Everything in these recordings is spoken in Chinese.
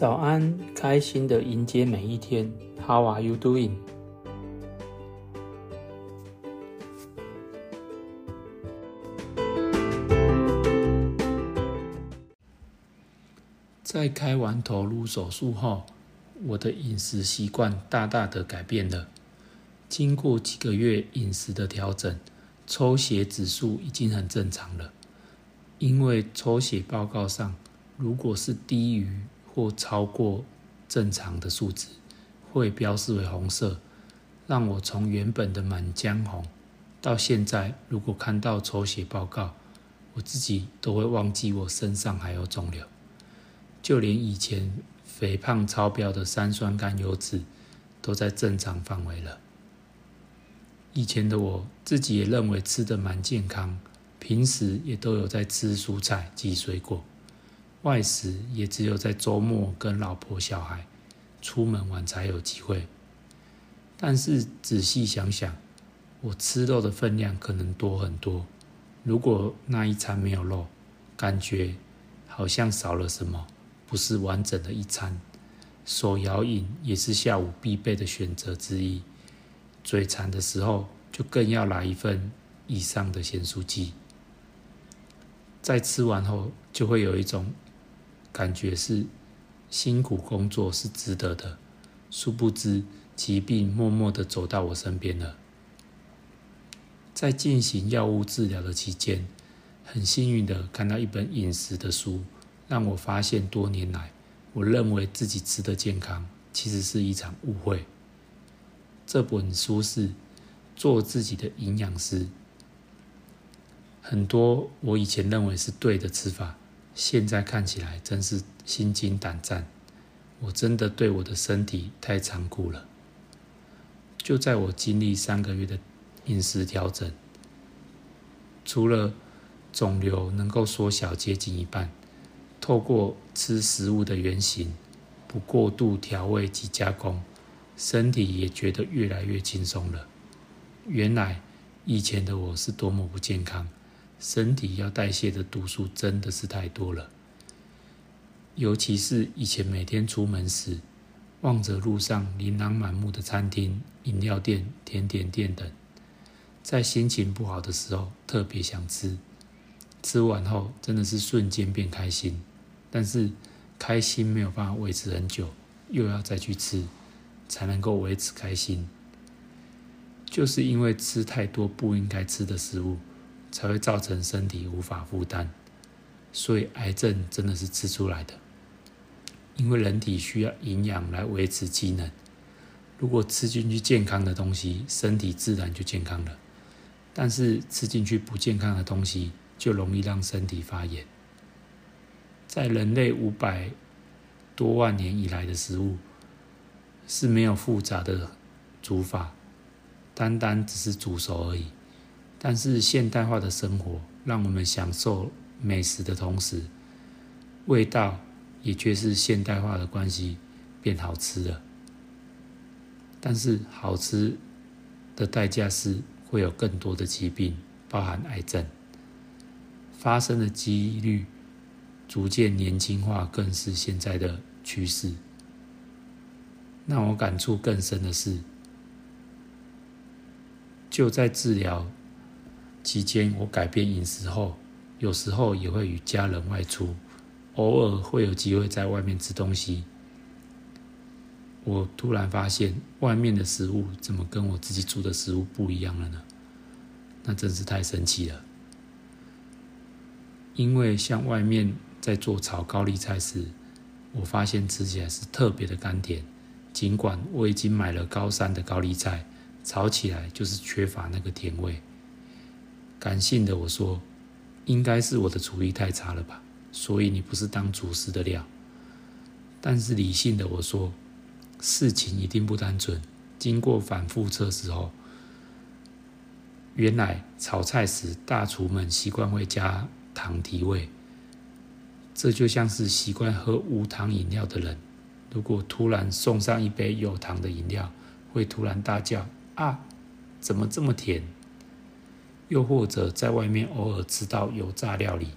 早安，开心的迎接每一天。How are you doing？在开完头颅手术后，我的饮食习惯大大的改变了。经过几个月饮食的调整，抽血指数已经很正常了。因为抽血报告上，如果是低于或超过正常的数值，会标示为红色，让我从原本的满江红，到现在如果看到抽血报告，我自己都会忘记我身上还有肿瘤。就连以前肥胖超标的三酸甘油脂，都在正常范围了。以前的我自己也认为吃的蛮健康，平时也都有在吃蔬菜及水果，外食也只有在周末跟老婆小孩出门玩才有机会。但是仔细想想，我吃肉的分量可能多很多。如果那一餐没有肉，感觉好像少了什么，不是完整的一餐。手摇饮也是下午必备的选择之一。嘴馋的时候，就更要来一份以上的咸酥鸡。在吃完后，就会有一种感觉是辛苦工作是值得的。殊不知，疾病默默的走到我身边了。在进行药物治疗的期间，很幸运的看到一本饮食的书，让我发现多年来我认为自己吃的健康，其实是一场误会。这本书是做自己的营养师，很多我以前认为是对的吃法，现在看起来真是心惊胆战。我真的对我的身体太残酷了。就在我经历三个月的饮食调整，除了肿瘤能够缩小接近一半，透过吃食物的原型，不过度调味及加工。身体也觉得越来越轻松了。原来以前的我是多么不健康，身体要代谢的毒素真的是太多了。尤其是以前每天出门时，望着路上琳琅满目的餐厅、饮料店、甜点店等，在心情不好的时候特别想吃，吃完后真的是瞬间变开心。但是开心没有办法维持很久，又要再去吃。才能够维持开心，就是因为吃太多不应该吃的食物，才会造成身体无法负担，所以癌症真的是吃出来的。因为人体需要营养来维持机能，如果吃进去健康的东西，身体自然就健康了；但是吃进去不健康的东西，就容易让身体发炎。在人类五百多万年以来的食物。是没有复杂的煮法，单单只是煮熟而已。但是现代化的生活，让我们享受美食的同时，味道也却是现代化的关系变好吃了。但是好吃的代价是会有更多的疾病，包含癌症发生的几率逐渐年轻化，更是现在的趋势。让我感触更深的是，就在治疗期间，我改变饮食后，有时候也会与家人外出，偶尔会有机会在外面吃东西。我突然发现，外面的食物怎么跟我自己煮的食物不一样了呢？那真是太神奇了。因为像外面在做炒高丽菜时，我发现吃起来是特别的甘甜。尽管我已经买了高山的高丽菜，炒起来就是缺乏那个甜味。感性的我说，应该是我的厨艺太差了吧，所以你不是当主食的料。但是理性的我说，事情一定不单纯。经过反复测试后，原来炒菜时大厨们习惯会加糖提味，这就像是习惯喝无糖饮料的人。如果突然送上一杯有糖的饮料，会突然大叫：“啊，怎么这么甜？”又或者在外面偶尔吃到油炸料理，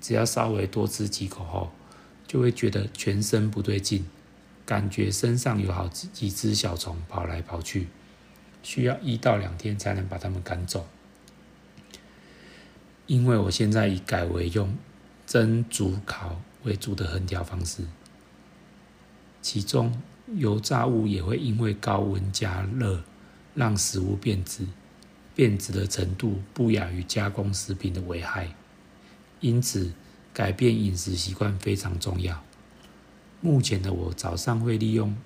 只要稍微多吃几口后，就会觉得全身不对劲，感觉身上有好几只小虫跑来跑去，需要一到两天才能把它们赶走。因为我现在已改为用蒸、煮、烤为主的烹调方式，其中油炸物也会因为高温加热让食物变质，变质的程度不亚于加工食品的危害，因此改变饮食习惯非常重要。目前的我早上会利用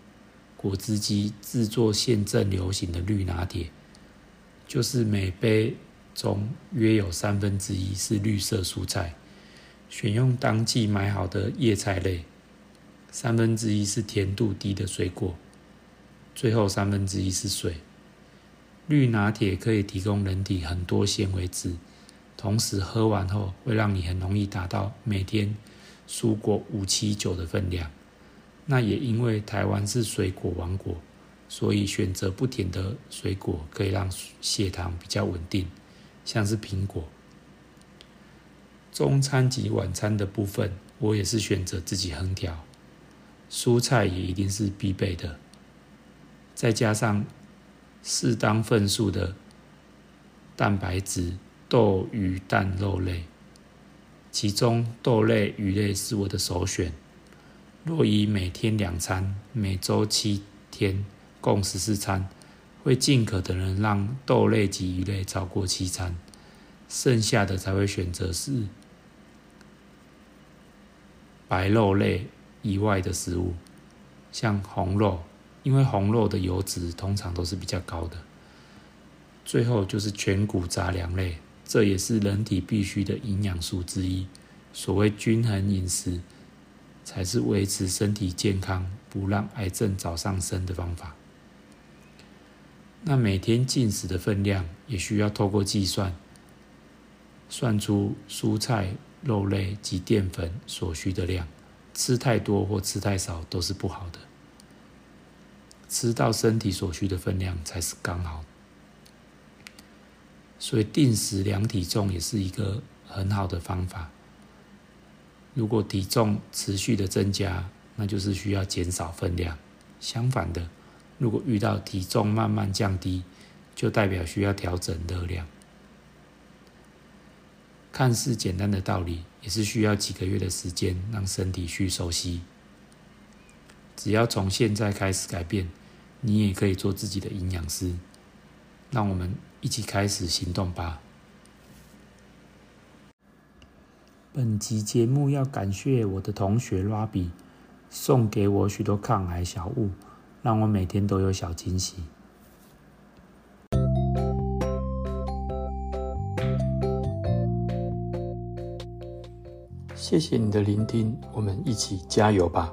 果汁机制作现正流行的绿拿铁，就是每杯。中约有三分之一是绿色蔬菜，选用当季买好的叶菜类，三分之一是甜度低的水果，最后三分之一是水。绿拿铁可以提供人体很多纤维质，同时喝完后会让你很容易达到每天蔬果五七九的分量。那也因为台湾是水果王国，所以选择不甜的水果可以让血糖比较稳定。像是苹果，中餐及晚餐的部分，我也是选择自己烹调，蔬菜也一定是必备的，再加上适当份数的蛋白质，豆、鱼、蛋、肉类，其中豆类、鱼类是我的首选。若以每天两餐，每周七天，共十四餐。会尽可能让豆类及鱼类超过七餐，剩下的才会选择是白肉类以外的食物，像红肉，因为红肉的油脂通常都是比较高的。最后就是全谷杂粮类，这也是人体必需的营养素之一。所谓均衡饮食，才是维持身体健康、不让癌症早上升的方法。那每天进食的分量也需要透过计算，算出蔬菜、肉类及淀粉所需的量。吃太多或吃太少都是不好的，吃到身体所需的分量才是刚好。所以定时量体重也是一个很好的方法。如果体重持续的增加，那就是需要减少分量。相反的。如果遇到体重慢慢降低，就代表需要调整热量。看似简单的道理，也是需要几个月的时间让身体去熟悉。只要从现在开始改变，你也可以做自己的营养师。让我们一起开始行动吧。本集节目要感谢我的同学 Rabi 送给我许多抗癌小物。让我每天都有小惊喜。谢谢你的聆听，我们一起加油吧。